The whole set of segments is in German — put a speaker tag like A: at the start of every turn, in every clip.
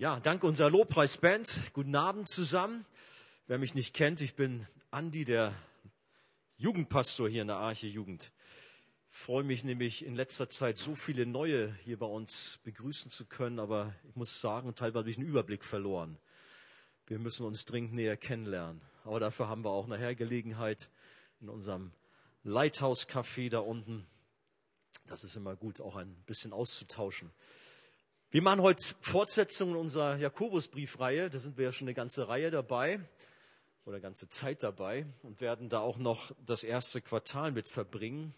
A: Ja, danke unserer Lobpreisband. Guten Abend zusammen. Wer mich nicht kennt, ich bin Andi, der Jugendpastor hier in der Arche Jugend. Ich freue mich nämlich in letzter Zeit so viele neue hier bei uns begrüßen zu können, aber ich muss sagen, teilweise habe ich einen Überblick verloren. Wir müssen uns dringend näher kennenlernen. Aber dafür haben wir auch nachher Gelegenheit in unserem Lighthouse Café da unten. Das ist immer gut, auch ein bisschen auszutauschen. Wir machen heute Fortsetzungen unserer Jakobusbriefreihe. Da sind wir ja schon eine ganze Reihe dabei oder ganze Zeit dabei und werden da auch noch das erste Quartal mit verbringen.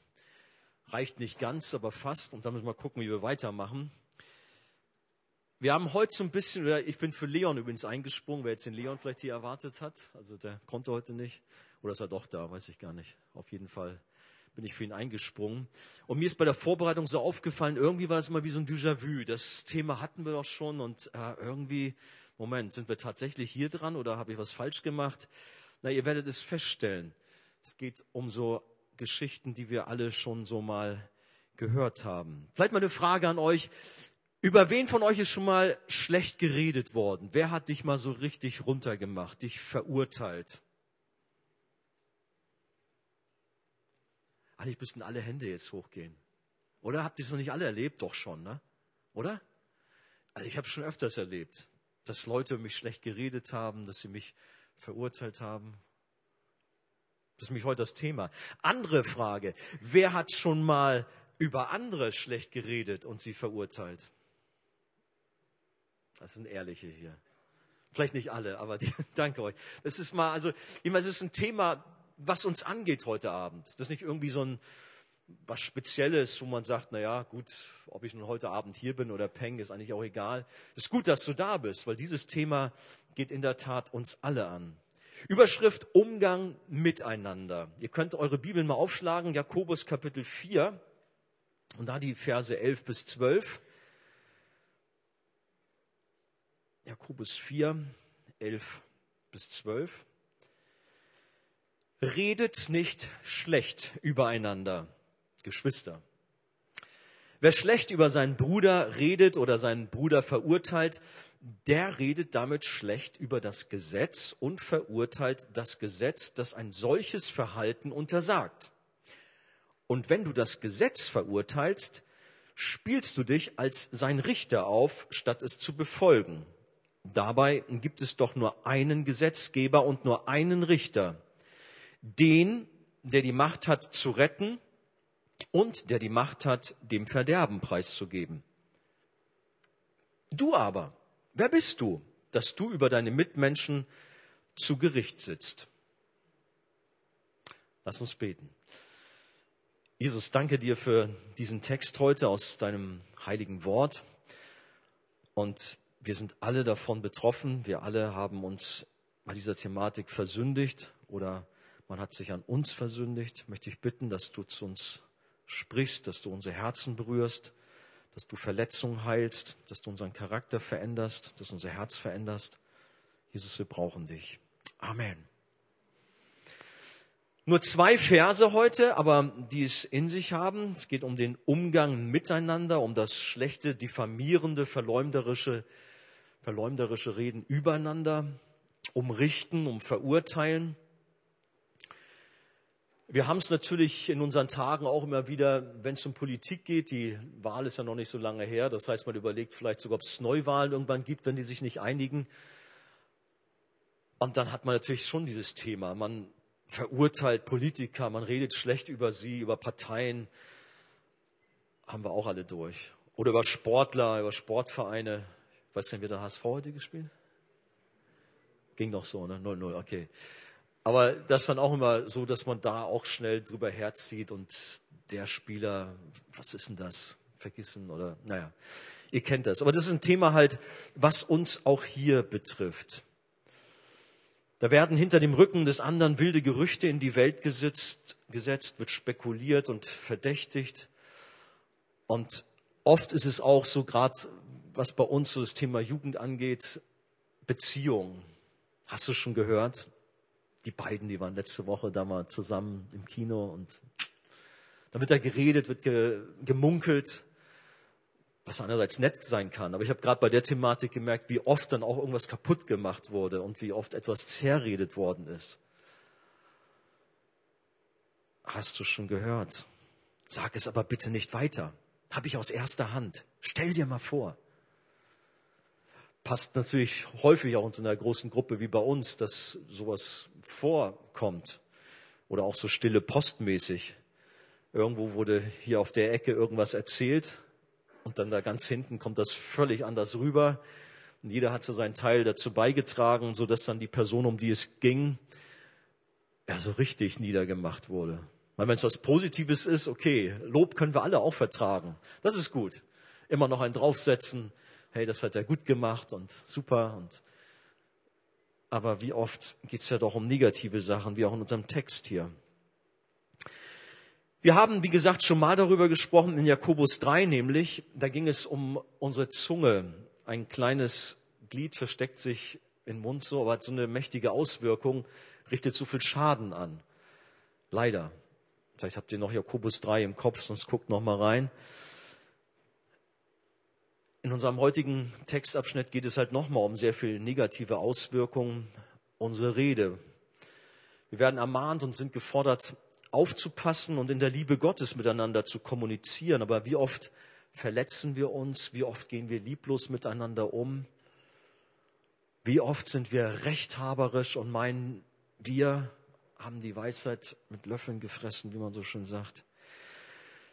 A: Reicht nicht ganz, aber fast. Und dann müssen wir gucken, wie wir weitermachen. Wir haben heute so ein bisschen, ich bin für Leon übrigens eingesprungen, wer jetzt den Leon vielleicht hier erwartet hat. Also der konnte heute nicht. Oder ist er doch da, weiß ich gar nicht. Auf jeden Fall bin ich für ihn eingesprungen. Und mir ist bei der Vorbereitung so aufgefallen, irgendwie war es immer wie so ein Déjà-vu. Das Thema hatten wir doch schon und äh, irgendwie, Moment, sind wir tatsächlich hier dran oder habe ich was falsch gemacht? Na, ihr werdet es feststellen. Es geht um so Geschichten, die wir alle schon so mal gehört haben. Vielleicht mal eine Frage an euch. Über wen von euch ist schon mal schlecht geredet worden? Wer hat dich mal so richtig runtergemacht, dich verurteilt? Eigentlich müssten alle Hände jetzt hochgehen. Oder habt ihr es noch nicht alle erlebt? Doch schon, ne? Oder? Also ich habe schon öfters erlebt, dass Leute mich schlecht geredet haben, dass sie mich verurteilt haben. Das ist nämlich heute das Thema. Andere Frage. Wer hat schon mal über andere schlecht geredet und sie verurteilt? Das sind Ehrliche hier. Vielleicht nicht alle, aber die, danke euch. Das ist mal, also, es ist ein Thema, was uns angeht heute Abend. Das ist nicht irgendwie so ein was Spezielles, wo man sagt, na ja, gut, ob ich nun heute Abend hier bin oder peng, ist eigentlich auch egal. Es ist gut, dass du da bist, weil dieses Thema geht in der Tat uns alle an. Überschrift Umgang miteinander. Ihr könnt eure Bibeln mal aufschlagen, Jakobus Kapitel 4 und da die Verse 11 bis 12. Jakobus 4, 11 bis 12 redet nicht schlecht übereinander, Geschwister. Wer schlecht über seinen Bruder redet oder seinen Bruder verurteilt, der redet damit schlecht über das Gesetz und verurteilt das Gesetz, das ein solches Verhalten untersagt. Und wenn du das Gesetz verurteilst, spielst du dich als sein Richter auf, statt es zu befolgen. Dabei gibt es doch nur einen Gesetzgeber und nur einen Richter, den, der die Macht hat zu retten und der die Macht hat, dem Verderben preiszugeben. Du aber, wer bist du, dass du über deine Mitmenschen zu Gericht sitzt? Lass uns beten. Jesus, danke dir für diesen Text heute aus deinem heiligen Wort. Und wir sind alle davon betroffen. Wir alle haben uns bei dieser Thematik versündigt oder man hat sich an uns versündigt. Möchte ich bitten, dass du zu uns sprichst, dass du unsere Herzen berührst, dass du Verletzungen heilst, dass du unseren Charakter veränderst, dass unser Herz veränderst. Jesus, wir brauchen dich. Amen. Nur zwei Verse heute, aber die es in sich haben. Es geht um den Umgang miteinander, um das schlechte, diffamierende, verleumderische, verleumderische Reden übereinander, um Richten, um Verurteilen. Wir haben es natürlich in unseren Tagen auch immer wieder, wenn es um Politik geht. Die Wahl ist ja noch nicht so lange her. Das heißt, man überlegt vielleicht sogar, ob es Neuwahlen irgendwann gibt, wenn die sich nicht einigen. Und dann hat man natürlich schon dieses Thema. Man verurteilt Politiker, man redet schlecht über sie, über Parteien. Haben wir auch alle durch. Oder über Sportler, über Sportvereine. Ich weiß gar nicht, wie der HSV heute gespielt? Ging doch so, ne? 0-0, okay. Aber das ist dann auch immer so, dass man da auch schnell drüber herzieht und der Spieler, was ist denn das? Vergessen oder, naja, ihr kennt das. Aber das ist ein Thema halt, was uns auch hier betrifft. Da werden hinter dem Rücken des anderen wilde Gerüchte in die Welt gesetzt, gesetzt wird spekuliert und verdächtigt. Und oft ist es auch so, gerade was bei uns so das Thema Jugend angeht, Beziehung. Hast du schon gehört? Die beiden, die waren letzte Woche da mal zusammen im Kino und da wird da geredet, wird ge, gemunkelt. was einerseits nett sein kann. Aber ich habe gerade bei der Thematik gemerkt, wie oft dann auch irgendwas kaputt gemacht wurde und wie oft etwas zerredet worden ist. Hast du schon gehört? Sag es aber bitte nicht weiter. Habe ich aus erster Hand. Stell dir mal vor. Passt natürlich häufig auch in so einer großen Gruppe wie bei uns, dass sowas vorkommt. Oder auch so stille postmäßig. Irgendwo wurde hier auf der Ecke irgendwas erzählt und dann da ganz hinten kommt das völlig anders rüber. Und jeder hat so seinen Teil dazu beigetragen, so dass dann die Person, um die es ging, ja so richtig niedergemacht wurde. Weil wenn es was Positives ist, okay, Lob können wir alle auch vertragen. Das ist gut. Immer noch einen draufsetzen. Hey, das hat er gut gemacht und super. Und aber wie oft geht es ja doch um negative Sachen, wie auch in unserem Text hier. Wir haben, wie gesagt, schon mal darüber gesprochen in Jakobus 3, nämlich, da ging es um unsere Zunge. Ein kleines Glied versteckt sich im Mund so, aber hat so eine mächtige Auswirkung, richtet so viel Schaden an. Leider. Vielleicht habt ihr noch Jakobus 3 im Kopf, sonst guckt noch mal rein. In unserem heutigen Textabschnitt geht es halt nochmal um sehr viel negative Auswirkungen unserer Rede. Wir werden ermahnt und sind gefordert, aufzupassen und in der Liebe Gottes miteinander zu kommunizieren. Aber wie oft verletzen wir uns? Wie oft gehen wir lieblos miteinander um? Wie oft sind wir rechthaberisch und meinen, wir haben die Weisheit mit Löffeln gefressen, wie man so schön sagt?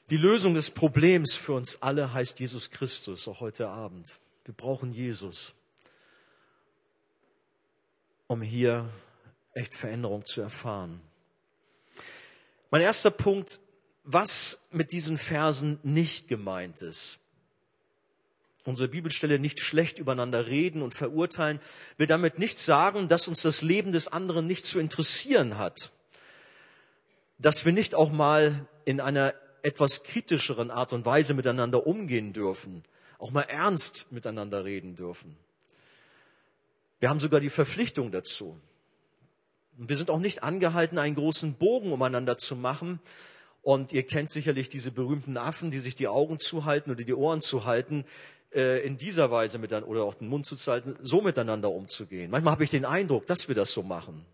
A: Die Lösung des Problems für uns alle heißt Jesus Christus, auch heute Abend. Wir brauchen Jesus, um hier echt Veränderung zu erfahren. Mein erster Punkt, was mit diesen Versen nicht gemeint ist. Unsere Bibelstelle nicht schlecht übereinander reden und verurteilen, will damit nicht sagen, dass uns das Leben des anderen nicht zu interessieren hat. Dass wir nicht auch mal in einer etwas kritischeren Art und Weise miteinander umgehen dürfen, auch mal ernst miteinander reden dürfen. Wir haben sogar die Verpflichtung dazu. Und wir sind auch nicht angehalten, einen großen Bogen umeinander zu machen. Und ihr kennt sicherlich diese berühmten Affen, die sich die Augen zuhalten oder die Ohren zuhalten, äh, in dieser Weise miteinander oder auch den Mund zuzuhalten, so miteinander umzugehen. Manchmal habe ich den Eindruck, dass wir das so machen.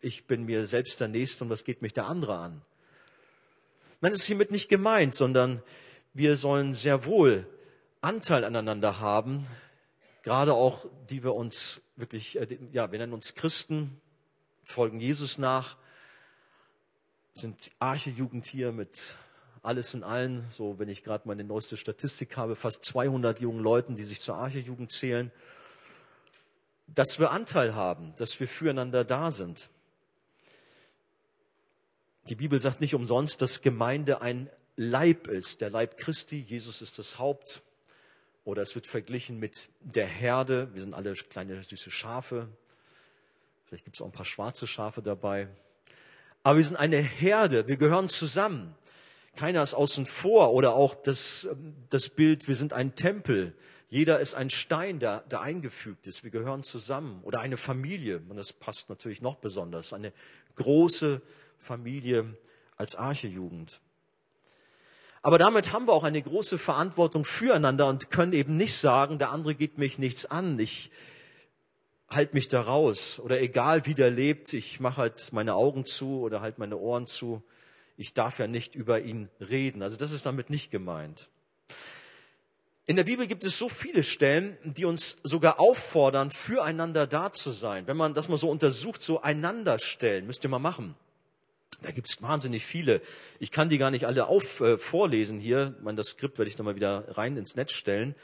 A: Ich bin mir selbst der Nächste und was geht mich der andere an? Nein, es ist hiermit nicht gemeint, sondern wir sollen sehr wohl Anteil aneinander haben, gerade auch, die wir uns wirklich, äh, ja, wir nennen uns Christen, folgen Jesus nach, sind Archejugend hier mit alles in allen, so wenn ich gerade meine neueste Statistik habe, fast 200 jungen Leuten, die sich zur Archejugend zählen, dass wir Anteil haben, dass wir füreinander da sind. Die Bibel sagt nicht umsonst, dass Gemeinde ein Leib ist, der Leib Christi, Jesus ist das Haupt. Oder es wird verglichen mit der Herde, wir sind alle kleine süße Schafe, Vielleicht gibt es auch ein paar schwarze Schafe dabei. Aber wir sind eine Herde, wir gehören zusammen. Keiner ist außen vor oder auch das, das Bild, wir sind ein Tempel. Jeder ist ein Stein, der, der eingefügt ist. Wir gehören zusammen. Oder eine Familie. Und das passt natürlich noch besonders. Eine große Familie als Archejugend. Aber damit haben wir auch eine große Verantwortung füreinander und können eben nicht sagen, der andere geht mich nichts an. Ich, halt mich da raus. Oder egal wie der lebt, ich mache halt meine Augen zu oder halt meine Ohren zu. Ich darf ja nicht über ihn reden. Also das ist damit nicht gemeint. In der Bibel gibt es so viele Stellen, die uns sogar auffordern, füreinander da zu sein. Wenn man das mal so untersucht, so einander stellen, müsst ihr mal machen. Da gibt es wahnsinnig viele. Ich kann die gar nicht alle auf, äh, vorlesen hier. Ich meine, das Skript werde ich nochmal wieder rein ins Netz stellen.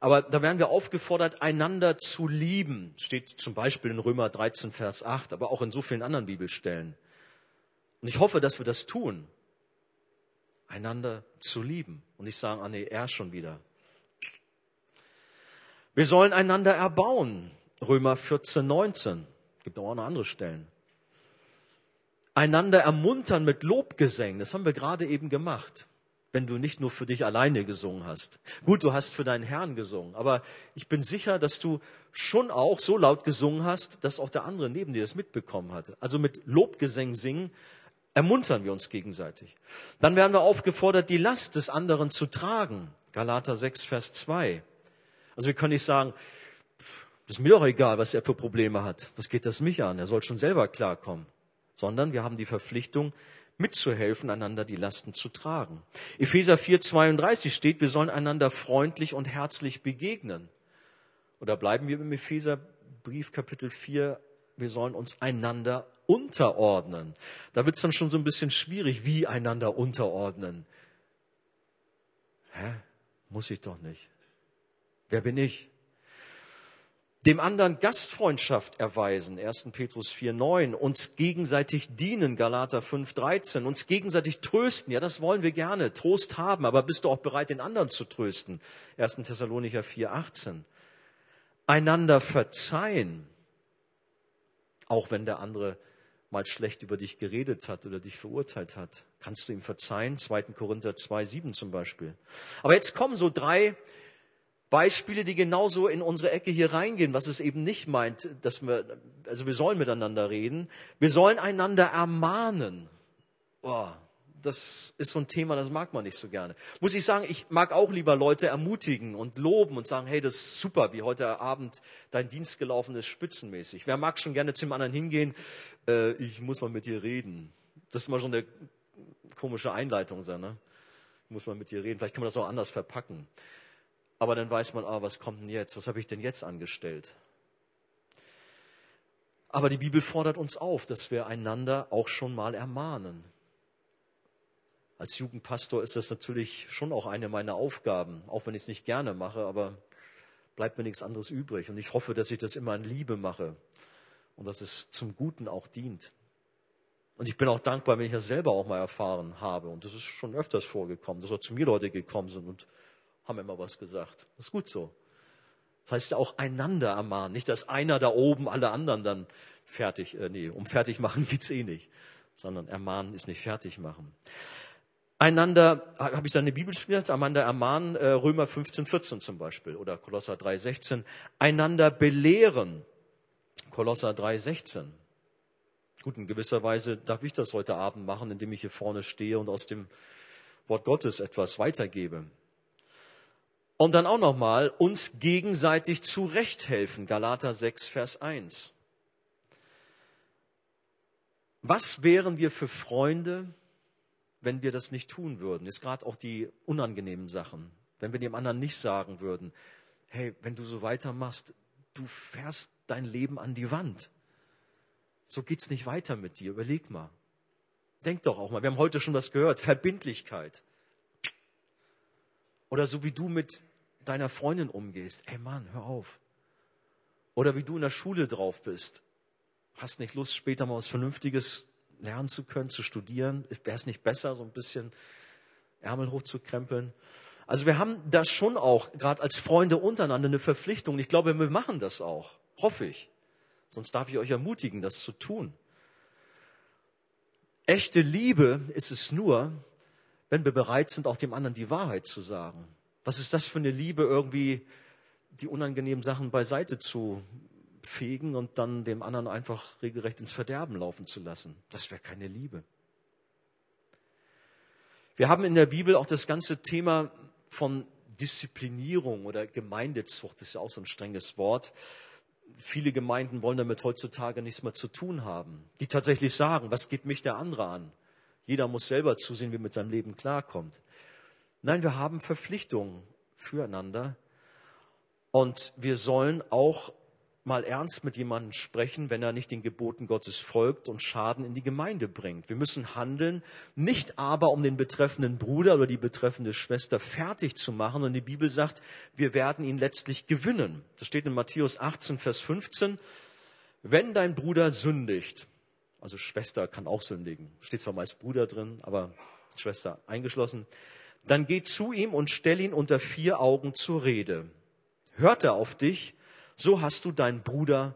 A: Aber da werden wir aufgefordert, einander zu lieben. Steht zum Beispiel in Römer 13, Vers 8, aber auch in so vielen anderen Bibelstellen. Und ich hoffe, dass wir das tun. Einander zu lieben. Und nicht sagen, ah nee, er schon wieder. Wir sollen einander erbauen. Römer 14, 19. Gibt auch noch andere Stellen. Einander ermuntern mit Lobgesängen. Das haben wir gerade eben gemacht wenn du nicht nur für dich alleine gesungen hast. Gut, du hast für deinen Herrn gesungen, aber ich bin sicher, dass du schon auch so laut gesungen hast, dass auch der andere neben dir das mitbekommen hatte. Also mit Lobgesängen singen ermuntern wir uns gegenseitig. Dann werden wir aufgefordert, die Last des anderen zu tragen. Galater 6, Vers 2. Also wir können nicht sagen, das ist mir doch egal, was er für Probleme hat. Was geht das mich an? Er soll schon selber klarkommen. Sondern wir haben die Verpflichtung, mitzuhelfen, einander die Lasten zu tragen. Epheser 4, 32 steht, wir sollen einander freundlich und herzlich begegnen. Oder bleiben wir im Epheserbrief Kapitel 4, wir sollen uns einander unterordnen. Da wird es dann schon so ein bisschen schwierig, wie einander unterordnen. Hä? Muss ich doch nicht. Wer bin ich? Dem anderen Gastfreundschaft erweisen, 1. Petrus 4,9, uns gegenseitig dienen, Galater 5,13, uns gegenseitig trösten, ja, das wollen wir gerne, Trost haben, aber bist du auch bereit, den anderen zu trösten, 1. Thessalonicher 4,18. Einander verzeihen, auch wenn der andere mal schlecht über dich geredet hat oder dich verurteilt hat. Kannst du ihm verzeihen? 2. Korinther 2,7 zum Beispiel. Aber jetzt kommen so drei Beispiele, die genauso in unsere Ecke hier reingehen, was es eben nicht meint, dass wir, also wir sollen miteinander reden. Wir sollen einander ermahnen. Oh, das ist so ein Thema, das mag man nicht so gerne. Muss ich sagen, ich mag auch lieber Leute ermutigen und loben und sagen, hey, das ist super, wie heute Abend dein Dienst gelaufen ist, spitzenmäßig. Wer mag schon gerne zum anderen hingehen, äh, ich muss mal mit dir reden. Das ist mal so eine komische Einleitung sein, ne? Ich muss mal mit dir reden. Vielleicht kann man das auch anders verpacken. Aber dann weiß man, ah, was kommt denn jetzt? Was habe ich denn jetzt angestellt? Aber die Bibel fordert uns auf, dass wir einander auch schon mal ermahnen. Als Jugendpastor ist das natürlich schon auch eine meiner Aufgaben, auch wenn ich es nicht gerne mache, aber bleibt mir nichts anderes übrig. Und ich hoffe, dass ich das immer in Liebe mache und dass es zum Guten auch dient. Und ich bin auch dankbar, wenn ich das selber auch mal erfahren habe. Und das ist schon öfters vorgekommen, dass auch zu mir Leute gekommen sind und haben immer was gesagt. Das ist gut so. Das heißt ja auch einander ermahnen. Nicht, dass einer da oben alle anderen dann fertig, äh, nee, um fertig machen geht's eh nicht. Sondern ermahnen ist nicht fertig machen. Einander, habe ich da eine Bibel studiert, einander ermahnen, äh, Römer 15, 14 zum Beispiel oder Kolosser 3, 16. Einander belehren, Kolosser 3, 16. Gut, in gewisser Weise darf ich das heute Abend machen, indem ich hier vorne stehe und aus dem Wort Gottes etwas weitergebe. Und dann auch nochmal uns gegenseitig zurechthelfen. Galater 6, Vers 1. Was wären wir für Freunde, wenn wir das nicht tun würden? Ist gerade auch die unangenehmen Sachen. Wenn wir dem anderen nicht sagen würden, hey, wenn du so weitermachst, du fährst dein Leben an die Wand. So geht's nicht weiter mit dir. Überleg mal. Denk doch auch mal. Wir haben heute schon was gehört. Verbindlichkeit. Oder so wie du mit deiner Freundin umgehst. Ey Mann, hör auf. Oder wie du in der Schule drauf bist. Hast nicht Lust, später mal was Vernünftiges lernen zu können, zu studieren? Wäre es nicht besser, so ein bisschen Ärmel hochzukrempeln? Also wir haben da schon auch, gerade als Freunde untereinander, eine Verpflichtung. Ich glaube, wir machen das auch. Hoffe ich. Sonst darf ich euch ermutigen, das zu tun. Echte Liebe ist es nur, wenn wir bereit sind, auch dem anderen die Wahrheit zu sagen. Was ist das für eine Liebe, irgendwie die unangenehmen Sachen beiseite zu fegen und dann dem anderen einfach regelrecht ins Verderben laufen zu lassen? Das wäre keine Liebe. Wir haben in der Bibel auch das ganze Thema von Disziplinierung oder Gemeindezucht, das ist ja auch so ein strenges Wort. Viele Gemeinden wollen damit heutzutage nichts mehr zu tun haben. Die tatsächlich sagen, was geht mich der andere an? Jeder muss selber zusehen, wie er mit seinem Leben klarkommt. Nein, wir haben Verpflichtungen füreinander und wir sollen auch mal ernst mit jemandem sprechen, wenn er nicht den Geboten Gottes folgt und Schaden in die Gemeinde bringt. Wir müssen handeln, nicht aber um den betreffenden Bruder oder die betreffende Schwester fertig zu machen. Und die Bibel sagt, wir werden ihn letztlich gewinnen. Das steht in Matthäus 18, Vers 15. Wenn dein Bruder sündigt, also Schwester kann auch sündigen, steht zwar meist Bruder drin, aber Schwester eingeschlossen, dann geh zu ihm und stell ihn unter vier Augen zur Rede. Hört er auf dich, so hast du deinen Bruder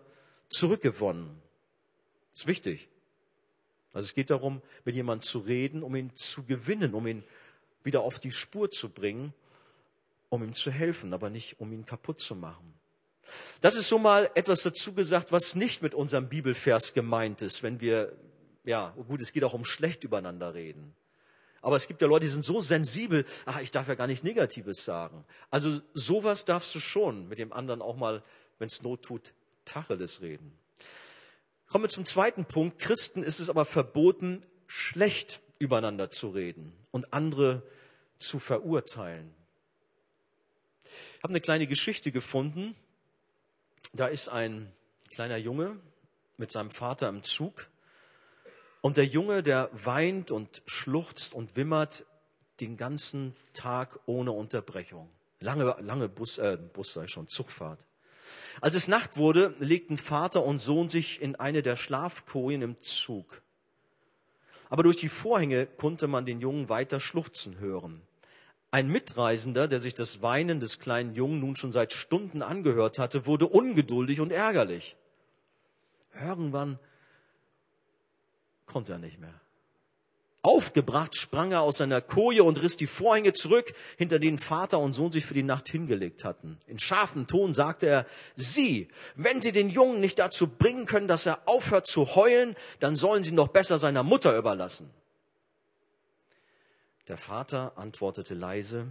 A: zurückgewonnen. Das ist wichtig. Also es geht darum, mit jemandem zu reden, um ihn zu gewinnen, um ihn wieder auf die Spur zu bringen, um ihm zu helfen, aber nicht um ihn kaputt zu machen. Das ist so mal etwas dazu gesagt, was nicht mit unserem Bibelvers gemeint ist, wenn wir ja, gut, es geht auch um schlecht übereinander reden. Aber es gibt ja Leute, die sind so sensibel, ach, ich darf ja gar nicht Negatives sagen. Also sowas darfst du schon mit dem anderen auch mal, wenn es Not tut, Tacheles reden. Kommen wir zum zweiten Punkt. Christen ist es aber verboten, schlecht übereinander zu reden und andere zu verurteilen. Ich habe eine kleine Geschichte gefunden. Da ist ein kleiner Junge mit seinem Vater im Zug. Und der Junge, der weint und schluchzt und wimmert den ganzen Tag ohne Unterbrechung. Lange, lange Bus, äh, Bus sei schon, Zugfahrt. Als es Nacht wurde, legten Vater und Sohn sich in eine der Schlafkojen im Zug. Aber durch die Vorhänge konnte man den Jungen weiter schluchzen hören. Ein Mitreisender, der sich das Weinen des kleinen Jungen nun schon seit Stunden angehört hatte, wurde ungeduldig und ärgerlich. Irgendwann konnte er nicht mehr. Aufgebracht sprang er aus seiner Koje und riss die Vorhänge zurück, hinter denen Vater und Sohn sich für die Nacht hingelegt hatten. In scharfem Ton sagte er, Sie, wenn Sie den Jungen nicht dazu bringen können, dass er aufhört zu heulen, dann sollen Sie ihn doch besser seiner Mutter überlassen. Der Vater antwortete leise,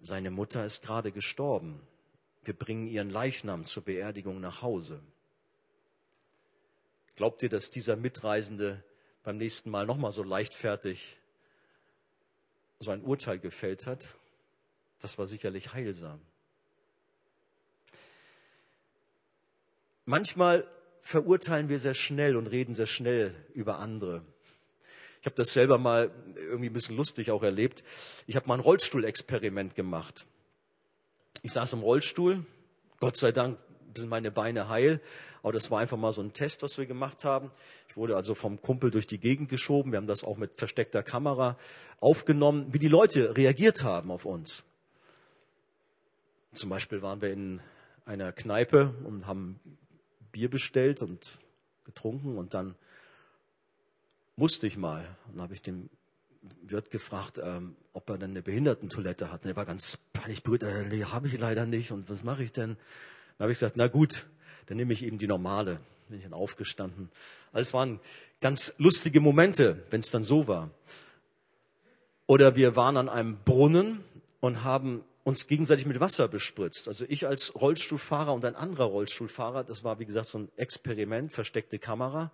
A: seine Mutter ist gerade gestorben. Wir bringen ihren Leichnam zur Beerdigung nach Hause. Glaubt ihr, dass dieser Mitreisende beim nächsten Mal nochmal so leichtfertig so ein Urteil gefällt hat? Das war sicherlich heilsam. Manchmal verurteilen wir sehr schnell und reden sehr schnell über andere. Ich habe das selber mal irgendwie ein bisschen lustig auch erlebt. Ich habe mal ein Rollstuhlexperiment gemacht. Ich saß im Rollstuhl, Gott sei Dank sind meine Beine heil. Aber das war einfach mal so ein Test, was wir gemacht haben. Ich wurde also vom Kumpel durch die Gegend geschoben. Wir haben das auch mit versteckter Kamera aufgenommen, wie die Leute reagiert haben auf uns. Zum Beispiel waren wir in einer Kneipe und haben Bier bestellt und getrunken und dann musste ich mal. Und habe ich den Wirt gefragt, ähm, ob er denn eine Behindertentoilette hat. Und er war ganz peinlich berührt. Äh, habe ich leider nicht. Und was mache ich denn? Dann habe ich gesagt, na gut, dann nehme ich eben die normale. Bin ich dann aufgestanden. Also es waren ganz lustige Momente, wenn es dann so war. Oder wir waren an einem Brunnen und haben uns gegenseitig mit Wasser bespritzt. Also ich als Rollstuhlfahrer und ein anderer Rollstuhlfahrer, das war wie gesagt so ein Experiment, versteckte Kamera.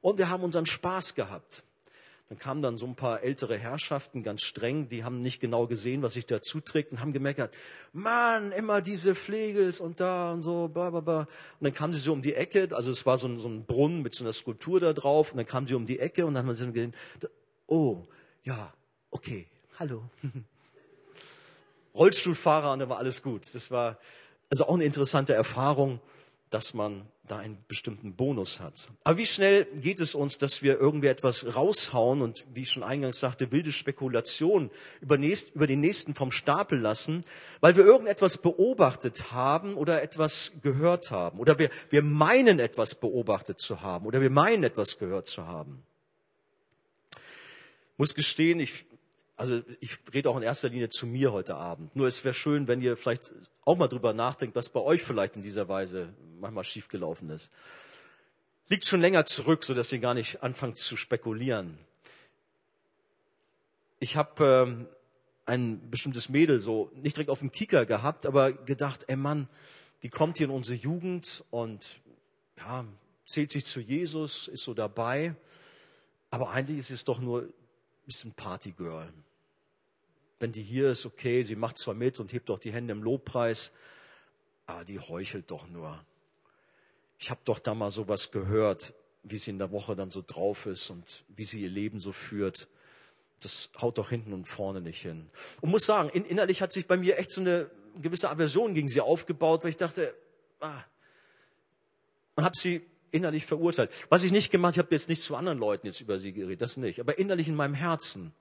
A: Und wir haben unseren Spaß gehabt. Dann kamen dann so ein paar ältere Herrschaften, ganz streng, die haben nicht genau gesehen, was sich da zuträgt und haben gemeckert, Mann, immer diese Flegels und da und so, bla, bla, bla. Und dann kamen sie so um die Ecke, also es war so ein, so ein Brunnen mit so einer Skulptur da drauf und dann kamen sie um die Ecke und dann haben sie gesehen, oh, ja, okay, hallo. Rollstuhlfahrer und da war alles gut. Das war also auch eine interessante Erfahrung, dass man da einen bestimmten Bonus hat. Aber wie schnell geht es uns, dass wir irgendwie etwas raushauen und, wie ich schon eingangs sagte, wilde Spekulation über, nächst, über den Nächsten vom Stapel lassen, weil wir irgendetwas beobachtet haben oder etwas gehört haben oder wir, wir meinen etwas beobachtet zu haben oder wir meinen etwas gehört zu haben. Ich muss gestehen, ich also ich rede auch in erster Linie zu mir heute Abend. Nur es wäre schön, wenn ihr vielleicht auch mal drüber nachdenkt, was bei euch vielleicht in dieser Weise manchmal schiefgelaufen ist. Liegt schon länger zurück, sodass ihr gar nicht anfangt zu spekulieren. Ich habe ähm, ein bestimmtes Mädel so nicht direkt auf dem Kicker gehabt, aber gedacht, ey Mann, die kommt hier in unsere Jugend und ja, zählt sich zu Jesus, ist so dabei. Aber eigentlich ist es doch nur ein bisschen Partygirl. Wenn die hier ist, okay, sie macht zwar mit und hebt doch die Hände im Lobpreis, aber die heuchelt doch nur. Ich habe doch da mal sowas gehört, wie sie in der Woche dann so drauf ist und wie sie ihr Leben so führt. Das haut doch hinten und vorne nicht hin. Und muss sagen, in, innerlich hat sich bei mir echt so eine gewisse Aversion gegen sie aufgebaut, weil ich dachte, ah, und habe sie innerlich verurteilt. Was ich nicht gemacht, ich habe jetzt nicht zu anderen Leuten jetzt über sie geredet, das nicht, aber innerlich in meinem Herzen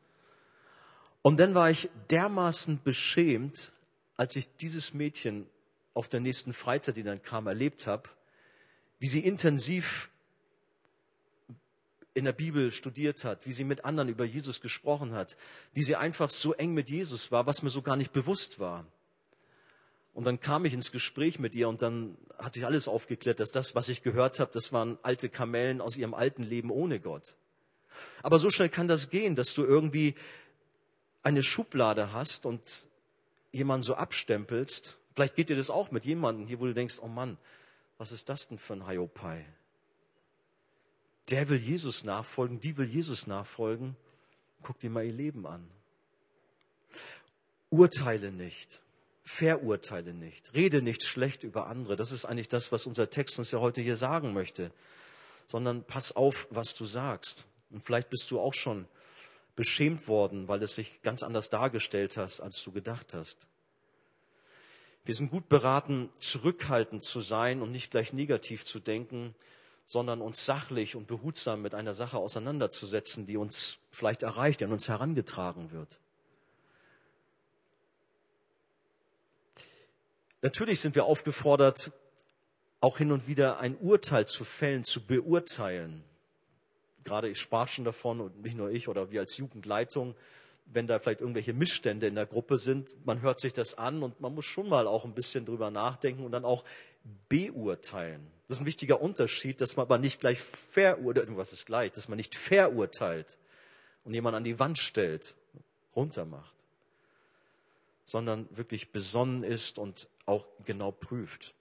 A: und dann war ich dermaßen beschämt, als ich dieses Mädchen auf der nächsten Freizeit, die dann kam, erlebt habe, wie sie intensiv in der Bibel studiert hat, wie sie mit anderen über Jesus gesprochen hat, wie sie einfach so eng mit Jesus war, was mir so gar nicht bewusst war. Und dann kam ich ins Gespräch mit ihr und dann hat sich alles aufgeklärt, dass das, was ich gehört habe, das waren alte Kamellen aus ihrem alten Leben ohne Gott. Aber so schnell kann das gehen, dass du irgendwie eine Schublade hast und jemanden so abstempelst. Vielleicht geht dir das auch mit jemandem hier, wo du denkst, oh Mann, was ist das denn für ein Hiopai? Der will Jesus nachfolgen, die will Jesus nachfolgen. Guck dir mal ihr Leben an. Urteile nicht. Verurteile nicht. Rede nicht schlecht über andere. Das ist eigentlich das, was unser Text uns ja heute hier sagen möchte. Sondern pass auf, was du sagst. Und vielleicht bist du auch schon beschämt worden, weil es sich ganz anders dargestellt hast, als du gedacht hast. Wir sind gut beraten, zurückhaltend zu sein und nicht gleich negativ zu denken, sondern uns sachlich und behutsam mit einer Sache auseinanderzusetzen, die uns vielleicht erreicht, die an uns herangetragen wird. Natürlich sind wir aufgefordert, auch hin und wieder ein Urteil zu fällen, zu beurteilen. Gerade ich sprach schon davon und nicht nur ich oder wir als Jugendleitung, wenn da vielleicht irgendwelche Missstände in der Gruppe sind, man hört sich das an und man muss schon mal auch ein bisschen drüber nachdenken und dann auch beurteilen. Das ist ein wichtiger Unterschied, dass man aber nicht gleich verurteilt, was ist gleich, dass man nicht verurteilt und jemand an die Wand stellt, runtermacht, sondern wirklich besonnen ist und auch genau prüft.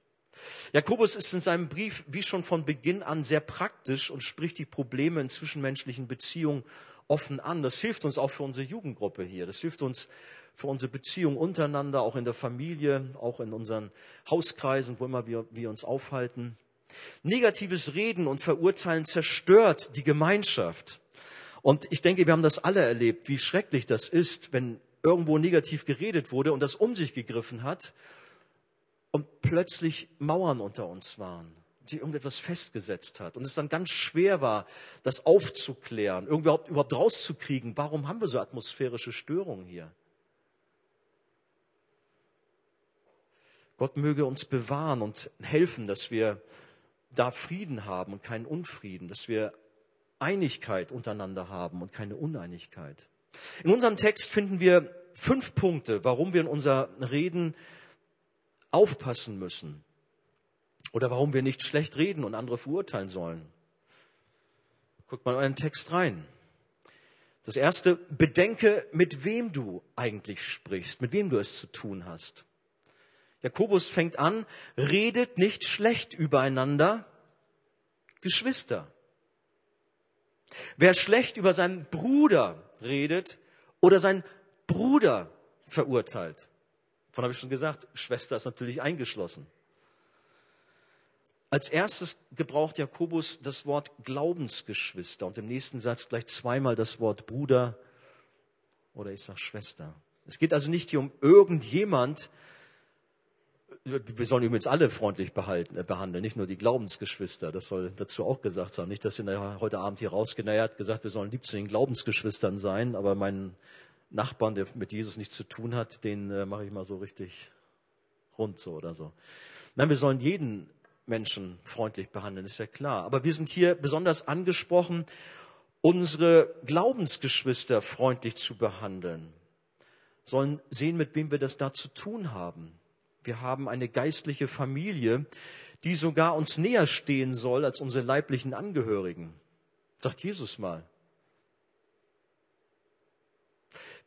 A: Jakobus ist in seinem Brief wie schon von Beginn an sehr praktisch und spricht die Probleme in zwischenmenschlichen Beziehungen offen an. Das hilft uns auch für unsere Jugendgruppe hier. Das hilft uns für unsere Beziehung untereinander, auch in der Familie, auch in unseren Hauskreisen, wo immer wir, wir uns aufhalten. Negatives Reden und Verurteilen zerstört die Gemeinschaft. Und ich denke, wir haben das alle erlebt, wie schrecklich das ist, wenn irgendwo negativ geredet wurde und das um sich gegriffen hat und plötzlich Mauern unter uns waren, die irgendetwas festgesetzt hat und es dann ganz schwer war, das aufzuklären, überhaupt, überhaupt rauszukriegen, warum haben wir so atmosphärische Störungen hier? Gott möge uns bewahren und helfen, dass wir da Frieden haben und keinen Unfrieden, dass wir Einigkeit untereinander haben und keine Uneinigkeit. In unserem Text finden wir fünf Punkte, warum wir in unser Reden aufpassen müssen oder warum wir nicht schlecht reden und andere verurteilen sollen. Guckt mal in euren Text rein. Das erste, bedenke, mit wem du eigentlich sprichst, mit wem du es zu tun hast. Jakobus fängt an, redet nicht schlecht übereinander, Geschwister. Wer schlecht über seinen Bruder redet oder seinen Bruder verurteilt, Davon habe ich schon gesagt, Schwester ist natürlich eingeschlossen. Als erstes gebraucht Jakobus das Wort Glaubensgeschwister und im nächsten Satz gleich zweimal das Wort Bruder oder ich sage Schwester. Es geht also nicht hier um irgendjemand, wir sollen übrigens alle freundlich behalten, äh, behandeln, nicht nur die Glaubensgeschwister. Das soll dazu auch gesagt sein. Nicht, dass ihr heute Abend hier hat gesagt, wir sollen lieb zu den Glaubensgeschwistern sein, aber mein Nachbarn, der mit Jesus nichts zu tun hat, den äh, mache ich mal so richtig rund so oder so. Nein, wir sollen jeden Menschen freundlich behandeln, ist ja klar. Aber wir sind hier besonders angesprochen, unsere Glaubensgeschwister freundlich zu behandeln. Sollen sehen, mit wem wir das da zu tun haben. Wir haben eine geistliche Familie, die sogar uns näher stehen soll als unsere leiblichen Angehörigen. Sagt Jesus mal.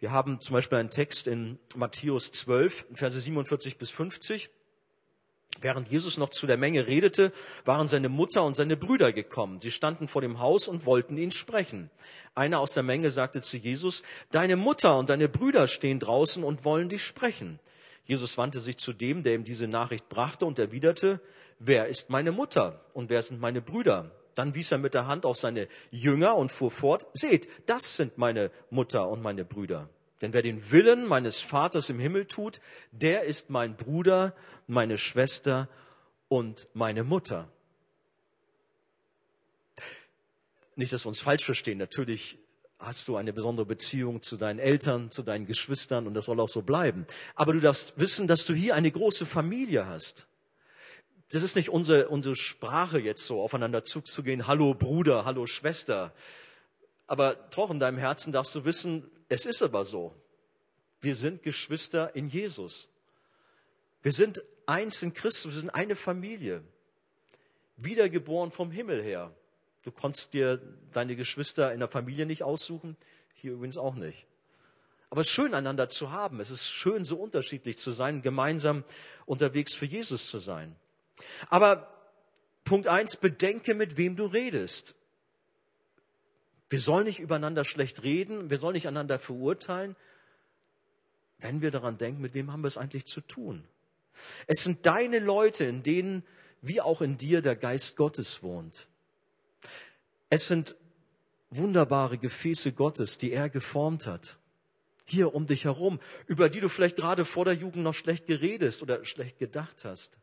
A: Wir haben zum Beispiel einen Text in Matthäus 12, Verse 47 bis 50. Während Jesus noch zu der Menge redete, waren seine Mutter und seine Brüder gekommen. Sie standen vor dem Haus und wollten ihn sprechen. Einer aus der Menge sagte zu Jesus, Deine Mutter und deine Brüder stehen draußen und wollen dich sprechen. Jesus wandte sich zu dem, der ihm diese Nachricht brachte und erwiderte, Wer ist meine Mutter und wer sind meine Brüder? Dann wies er mit der Hand auf seine Jünger und fuhr fort, seht, das sind meine Mutter und meine Brüder. Denn wer den Willen meines Vaters im Himmel tut, der ist mein Bruder, meine Schwester und meine Mutter. Nicht, dass wir uns falsch verstehen. Natürlich hast du eine besondere Beziehung zu deinen Eltern, zu deinen Geschwistern und das soll auch so bleiben. Aber du darfst wissen, dass du hier eine große Familie hast. Das ist nicht unsere, unsere Sprache jetzt so, aufeinander zuzugehen. Hallo Bruder, hallo Schwester. Aber doch in deinem Herzen darfst du wissen, es ist aber so. Wir sind Geschwister in Jesus. Wir sind eins in Christus, wir sind eine Familie, wiedergeboren vom Himmel her. Du konntest dir deine Geschwister in der Familie nicht aussuchen, hier übrigens auch nicht. Aber es ist schön, einander zu haben. Es ist schön, so unterschiedlich zu sein, gemeinsam unterwegs für Jesus zu sein. Aber Punkt eins, bedenke, mit wem du redest. Wir sollen nicht übereinander schlecht reden, wir sollen nicht einander verurteilen, wenn wir daran denken, mit wem haben wir es eigentlich zu tun. Es sind deine Leute, in denen, wie auch in dir, der Geist Gottes wohnt. Es sind wunderbare Gefäße Gottes, die er geformt hat. Hier um dich herum, über die du vielleicht gerade vor der Jugend noch schlecht geredet oder schlecht gedacht hast.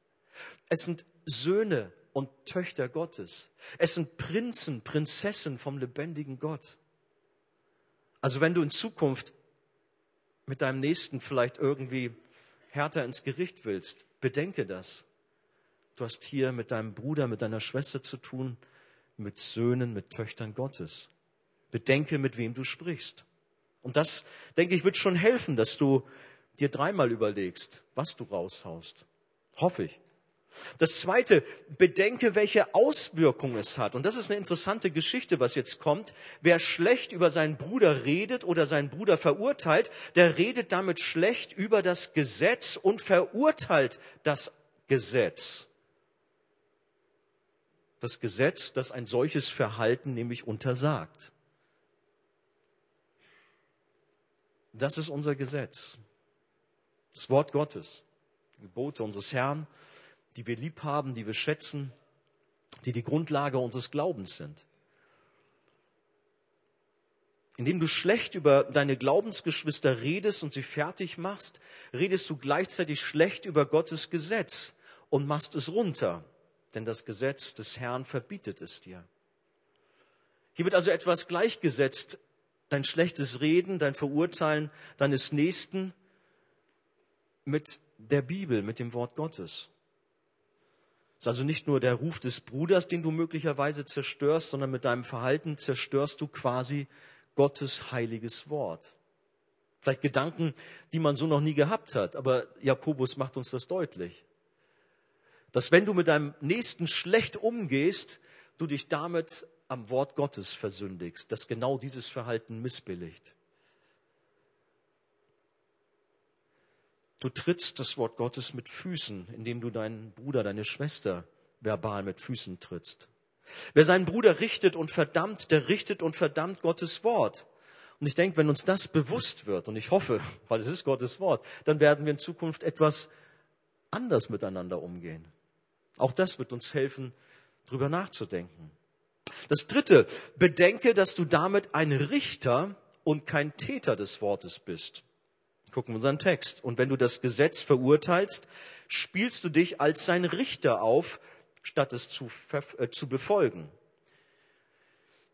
A: Es sind Söhne und Töchter Gottes. Es sind Prinzen, Prinzessinnen vom lebendigen Gott. Also wenn du in Zukunft mit deinem Nächsten vielleicht irgendwie härter ins Gericht willst, bedenke das. Du hast hier mit deinem Bruder, mit deiner Schwester zu tun, mit Söhnen, mit Töchtern Gottes. Bedenke, mit wem du sprichst. Und das, denke ich, wird schon helfen, dass du dir dreimal überlegst, was du raushaust. Hoffe ich. Das zweite, bedenke, welche Auswirkungen es hat. Und das ist eine interessante Geschichte, was jetzt kommt. Wer schlecht über seinen Bruder redet oder seinen Bruder verurteilt, der redet damit schlecht über das Gesetz und verurteilt das Gesetz das Gesetz, das ein solches Verhalten nämlich untersagt. Das ist unser Gesetz. Das Wort Gottes, Gebote unseres Herrn, die wir lieb haben, die wir schätzen, die die Grundlage unseres Glaubens sind. Indem du schlecht über deine Glaubensgeschwister redest und sie fertig machst, redest du gleichzeitig schlecht über Gottes Gesetz und machst es runter denn das Gesetz des Herrn verbietet es dir. Hier wird also etwas gleichgesetzt, dein schlechtes Reden, dein Verurteilen deines Nächsten mit der Bibel, mit dem Wort Gottes. Es ist also nicht nur der Ruf des Bruders, den du möglicherweise zerstörst, sondern mit deinem Verhalten zerstörst du quasi Gottes heiliges Wort. Vielleicht Gedanken, die man so noch nie gehabt hat, aber Jakobus macht uns das deutlich dass wenn du mit deinem Nächsten schlecht umgehst, du dich damit am Wort Gottes versündigst, dass genau dieses Verhalten missbilligt. Du trittst das Wort Gottes mit Füßen, indem du deinen Bruder, deine Schwester verbal mit Füßen trittst. Wer seinen Bruder richtet und verdammt, der richtet und verdammt Gottes Wort. Und ich denke, wenn uns das bewusst wird, und ich hoffe, weil es ist Gottes Wort, dann werden wir in Zukunft etwas anders miteinander umgehen. Auch das wird uns helfen, drüber nachzudenken. Das dritte, bedenke, dass du damit ein Richter und kein Täter des Wortes bist. Gucken wir unseren Text. Und wenn du das Gesetz verurteilst, spielst du dich als sein Richter auf, statt es zu, äh, zu befolgen.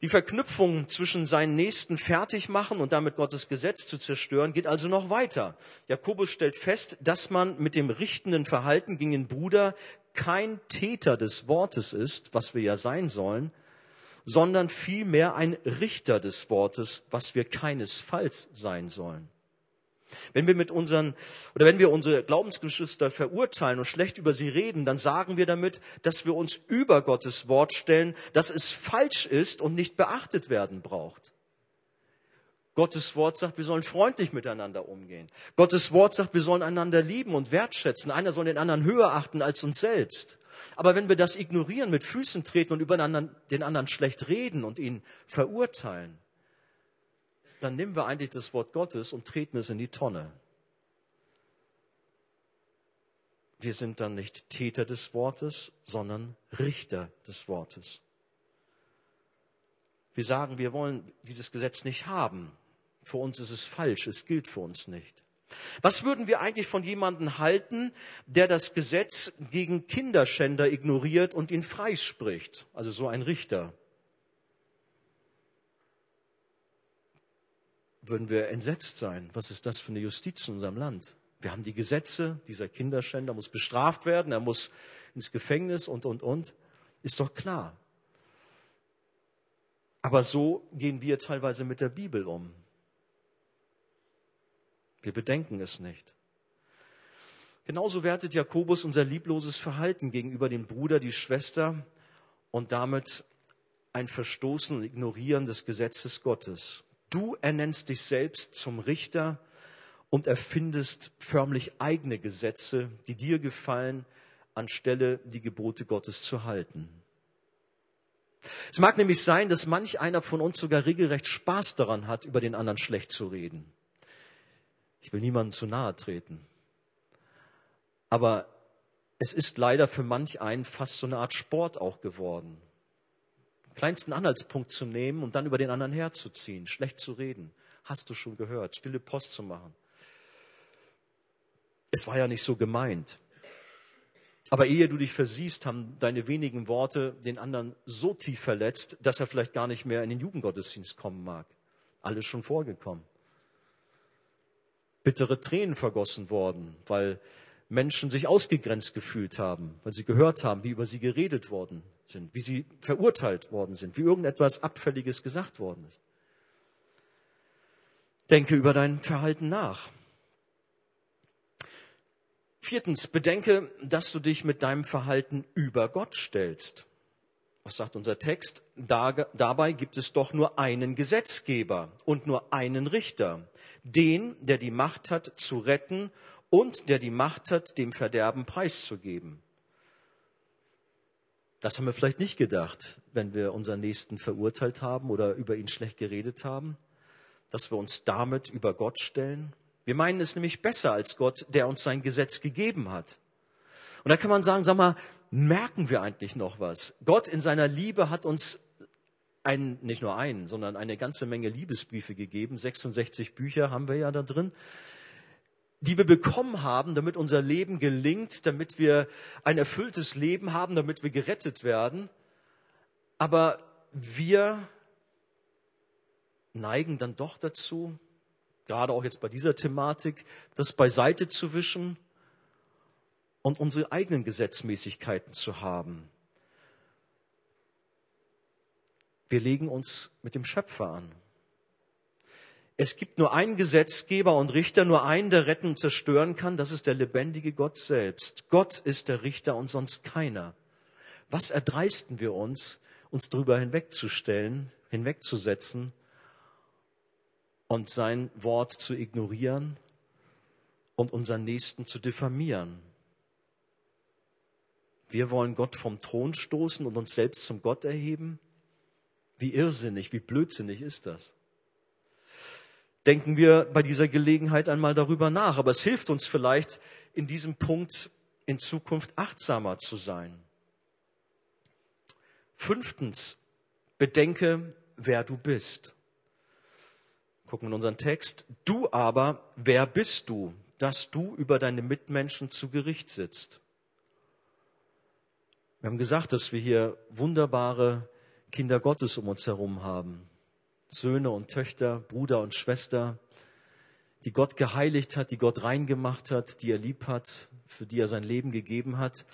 A: Die Verknüpfung zwischen seinen Nächsten fertig machen und damit Gottes Gesetz zu zerstören, geht also noch weiter. Jakobus stellt fest, dass man mit dem richtenden Verhalten gegen den Bruder kein Täter des Wortes ist, was wir ja sein sollen, sondern vielmehr ein Richter des Wortes, was wir keinesfalls sein sollen. Wenn wir mit unseren, oder wenn wir unsere Glaubensgeschwister verurteilen und schlecht über sie reden, dann sagen wir damit, dass wir uns über Gottes Wort stellen, dass es falsch ist und nicht beachtet werden braucht. Gottes Wort sagt, wir sollen freundlich miteinander umgehen. Gottes Wort sagt, wir sollen einander lieben und wertschätzen. Einer soll den anderen höher achten als uns selbst. Aber wenn wir das ignorieren, mit Füßen treten und über den anderen schlecht reden und ihn verurteilen, dann nehmen wir eigentlich das Wort Gottes und treten es in die Tonne. Wir sind dann nicht Täter des Wortes, sondern Richter des Wortes. Wir sagen, wir wollen dieses Gesetz nicht haben. Für uns ist es falsch, es gilt für uns nicht. Was würden wir eigentlich von jemandem halten, der das Gesetz gegen Kinderschänder ignoriert und ihn freispricht? Also so ein Richter. Würden wir entsetzt sein? Was ist das für eine Justiz in unserem Land? Wir haben die Gesetze, dieser Kinderschänder muss bestraft werden, er muss ins Gefängnis und, und, und. Ist doch klar. Aber so gehen wir teilweise mit der Bibel um. Wir bedenken es nicht. Genauso wertet Jakobus unser liebloses Verhalten gegenüber dem Bruder, die Schwester und damit ein Verstoßen und Ignorieren des Gesetzes Gottes. Du ernennst dich selbst zum Richter und erfindest förmlich eigene Gesetze, die dir gefallen, anstelle die Gebote Gottes zu halten. Es mag nämlich sein, dass manch einer von uns sogar regelrecht Spaß daran hat, über den anderen schlecht zu reden. Ich will niemandem zu nahe treten. Aber es ist leider für manch einen fast so eine Art Sport auch geworden. Kleinsten Anhaltspunkt zu nehmen und dann über den anderen herzuziehen, schlecht zu reden. Hast du schon gehört, stille Post zu machen. Es war ja nicht so gemeint. Aber ehe du dich versiehst, haben deine wenigen Worte den anderen so tief verletzt, dass er vielleicht gar nicht mehr in den Jugendgottesdienst kommen mag. Alles schon vorgekommen. Bittere Tränen vergossen worden, weil Menschen sich ausgegrenzt gefühlt haben, weil sie gehört haben, wie über sie geredet worden sind, wie sie verurteilt worden sind, wie irgendetwas Abfälliges gesagt worden ist. Denke über dein Verhalten nach. Viertens, bedenke, dass du dich mit deinem Verhalten über Gott stellst. Was sagt unser Text? Da, dabei gibt es doch nur einen Gesetzgeber und nur einen Richter, den, der die Macht hat zu retten und der die Macht hat, dem Verderben preiszugeben. Das haben wir vielleicht nicht gedacht, wenn wir unseren Nächsten verurteilt haben oder über ihn schlecht geredet haben, dass wir uns damit über Gott stellen. Wir meinen es nämlich besser als Gott, der uns sein Gesetz gegeben hat. Und da kann man sagen, sag mal, merken wir eigentlich noch was? Gott in seiner Liebe hat uns ein, nicht nur einen, sondern eine ganze Menge Liebesbriefe gegeben. 66 Bücher haben wir ja da drin, die wir bekommen haben, damit unser Leben gelingt, damit wir ein erfülltes Leben haben, damit wir gerettet werden. Aber wir neigen dann doch dazu, gerade auch jetzt bei dieser Thematik, das beiseite zu wischen und unsere eigenen Gesetzmäßigkeiten zu haben. Wir legen uns mit dem Schöpfer an. Es gibt nur einen Gesetzgeber und Richter, nur einen, der retten und zerstören kann, das ist der lebendige Gott selbst. Gott ist der Richter und sonst keiner. Was erdreisten wir uns, uns darüber hinwegzustellen, hinwegzusetzen und sein Wort zu ignorieren und unseren Nächsten zu diffamieren. Wir wollen Gott vom Thron stoßen und uns selbst zum Gott erheben? Wie irrsinnig, wie blödsinnig ist das? Denken wir bei dieser Gelegenheit einmal darüber nach. Aber es hilft uns vielleicht, in diesem Punkt in Zukunft achtsamer zu sein. Fünftens, bedenke, wer du bist gucken in unseren Text. Du aber, wer bist du, dass du über deine Mitmenschen zu Gericht sitzt? Wir haben gesagt, dass wir hier wunderbare Kinder Gottes um uns herum haben. Söhne und Töchter, Bruder und Schwester, die Gott geheiligt hat, die Gott reingemacht hat, die er lieb hat, für die er sein Leben gegeben hat.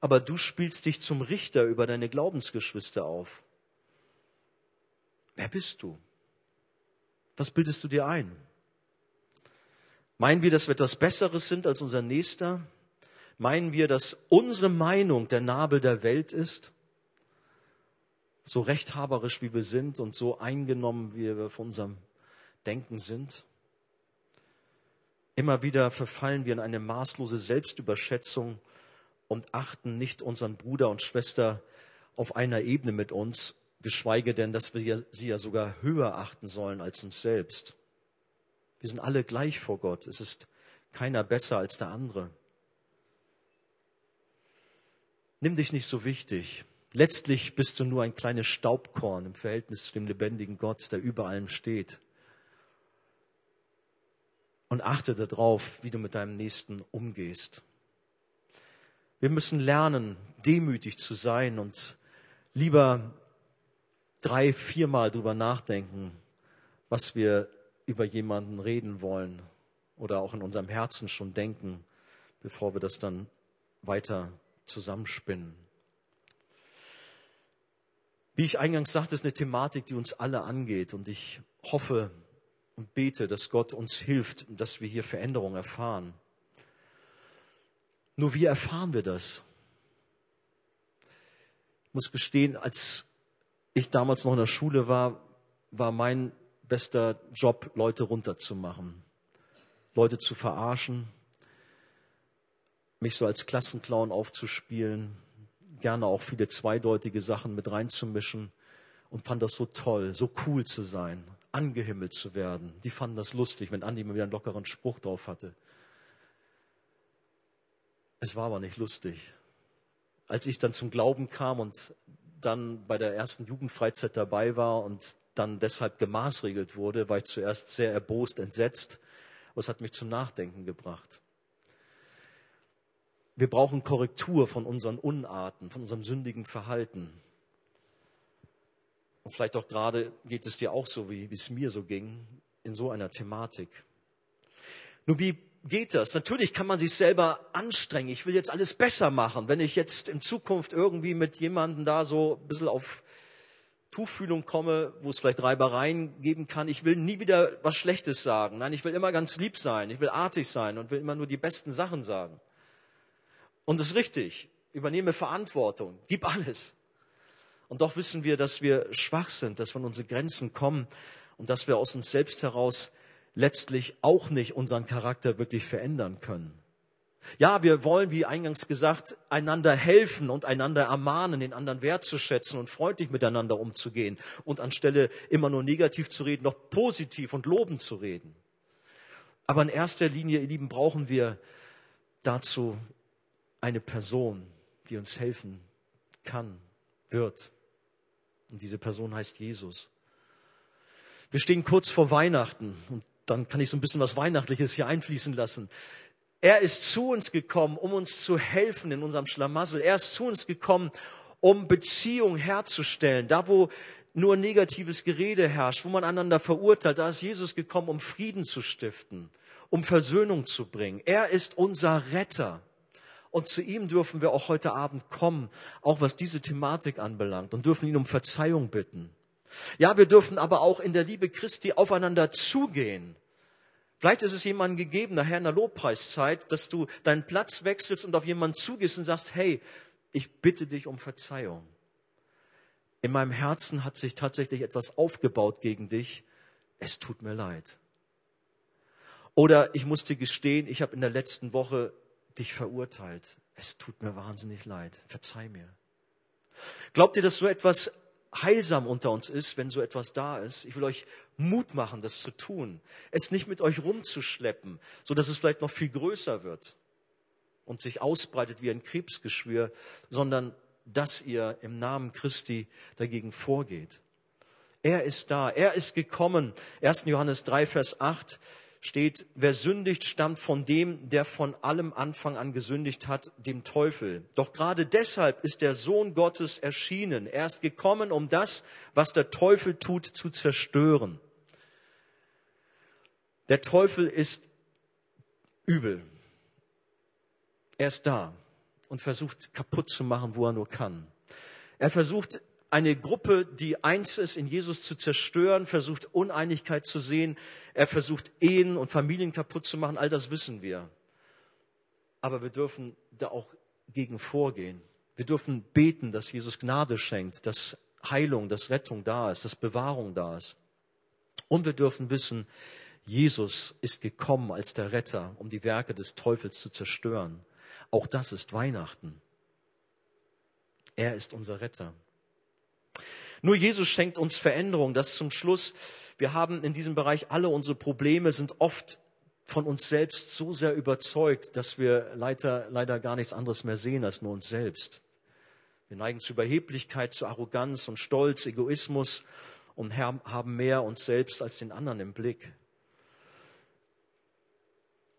A: Aber du spielst dich zum Richter über deine Glaubensgeschwister auf. Wer bist du? Was bildest du dir ein? Meinen wir, dass wir etwas Besseres sind als unser Nächster? Meinen wir, dass unsere Meinung der Nabel der Welt ist? So rechthaberisch wie wir sind und so eingenommen, wie wir von unserem Denken sind? Immer wieder verfallen wir in eine maßlose Selbstüberschätzung und achten nicht unseren Bruder und Schwester auf einer Ebene mit uns, geschweige denn, dass wir sie ja sogar höher achten sollen als uns selbst. Wir sind alle gleich vor Gott. Es ist keiner besser als der andere. Nimm dich nicht so wichtig. Letztlich bist du nur ein kleines Staubkorn im Verhältnis zu dem lebendigen Gott, der über allem steht. Und achte darauf, wie du mit deinem Nächsten umgehst. Wir müssen lernen, demütig zu sein und lieber drei, viermal drüber nachdenken, was wir über jemanden reden wollen oder auch in unserem Herzen schon denken, bevor wir das dann weiter zusammenspinnen. Wie ich eingangs sagte, ist eine Thematik, die uns alle angeht und ich hoffe und bete, dass Gott uns hilft, dass wir hier Veränderung erfahren. Nur wie erfahren wir das? Ich muss gestehen, als ich damals noch in der Schule war, war mein bester Job, Leute runterzumachen, Leute zu verarschen, mich so als Klassenclown aufzuspielen, gerne auch viele zweideutige Sachen mit reinzumischen und fand das so toll, so cool zu sein, angehimmelt zu werden. Die fanden das lustig, wenn Andi mal wieder einen lockeren Spruch drauf hatte. Es war aber nicht lustig. Als ich dann zum Glauben kam und dann bei der ersten Jugendfreizeit dabei war und dann deshalb gemaßregelt wurde, war ich zuerst sehr erbost, entsetzt. Aber es hat mich zum Nachdenken gebracht. Wir brauchen Korrektur von unseren Unarten, von unserem sündigen Verhalten. Und vielleicht auch gerade geht es dir auch so, wie, wie es mir so ging, in so einer Thematik. Nun, wie geht das? Natürlich kann man sich selber anstrengen. Ich will jetzt alles besser machen. Wenn ich jetzt in Zukunft irgendwie mit jemandem da so ein bisschen auf Tuchfühlung komme, wo es vielleicht Reibereien geben kann. Ich will nie wieder was Schlechtes sagen. Nein, ich will immer ganz lieb sein. Ich will artig sein und will immer nur die besten Sachen sagen. Und das ist richtig. Übernehme Verantwortung. Gib alles. Und doch wissen wir, dass wir schwach sind, dass wir an unsere Grenzen kommen und dass wir aus uns selbst heraus letztlich auch nicht unseren Charakter wirklich verändern können. Ja, wir wollen, wie eingangs gesagt, einander helfen und einander ermahnen, den anderen wertzuschätzen und freundlich miteinander umzugehen und anstelle immer nur negativ zu reden, noch positiv und lobend zu reden. Aber in erster Linie, ihr Lieben, brauchen wir dazu eine Person, die uns helfen kann, wird. Und diese Person heißt Jesus. Wir stehen kurz vor Weihnachten und dann kann ich so ein bisschen was Weihnachtliches hier einfließen lassen. Er ist zu uns gekommen, um uns zu helfen in unserem Schlamassel. Er ist zu uns gekommen, um Beziehung herzustellen. Da, wo nur negatives Gerede herrscht, wo man einander verurteilt, da ist Jesus gekommen, um Frieden zu stiften, um Versöhnung zu bringen. Er ist unser Retter. Und zu ihm dürfen wir auch heute Abend kommen, auch was diese Thematik anbelangt, und dürfen ihn um Verzeihung bitten. Ja, wir dürfen aber auch in der Liebe Christi aufeinander zugehen Vielleicht ist es jemandem gegeben, nachher in der Lobpreiszeit, dass du deinen Platz wechselst und auf jemanden zugehst und sagst, hey, ich bitte dich um Verzeihung. In meinem Herzen hat sich tatsächlich etwas aufgebaut gegen dich. Es tut mir leid. Oder ich muss dir gestehen, ich habe in der letzten Woche dich verurteilt. Es tut mir wahnsinnig leid. Verzeih mir. Glaubt ihr, dass so etwas heilsam unter uns ist, wenn so etwas da ist. Ich will euch Mut machen, das zu tun. Es nicht mit euch rumzuschleppen, so dass es vielleicht noch viel größer wird und sich ausbreitet wie ein Krebsgeschwür, sondern dass ihr im Namen Christi dagegen vorgeht. Er ist da. Er ist gekommen. 1. Johannes 3, Vers 8 steht, wer sündigt, stammt von dem, der von allem Anfang an gesündigt hat, dem Teufel. Doch gerade deshalb ist der Sohn Gottes erschienen. Er ist gekommen, um das, was der Teufel tut, zu zerstören. Der Teufel ist übel. Er ist da und versucht kaputt zu machen, wo er nur kann. Er versucht eine Gruppe, die eins ist, in Jesus zu zerstören, versucht Uneinigkeit zu sehen, er versucht Ehen und Familien kaputt zu machen, all das wissen wir. Aber wir dürfen da auch gegen vorgehen. Wir dürfen beten, dass Jesus Gnade schenkt, dass Heilung, dass Rettung da ist, dass Bewahrung da ist. Und wir dürfen wissen, Jesus ist gekommen als der Retter, um die Werke des Teufels zu zerstören. Auch das ist Weihnachten. Er ist unser Retter. Nur Jesus schenkt uns Veränderung. Das zum Schluss. Wir haben in diesem Bereich alle unsere Probleme, sind oft von uns selbst so sehr überzeugt, dass wir leider, leider gar nichts anderes mehr sehen als nur uns selbst. Wir neigen zu Überheblichkeit, zu Arroganz und Stolz, Egoismus und haben mehr uns selbst als den anderen im Blick.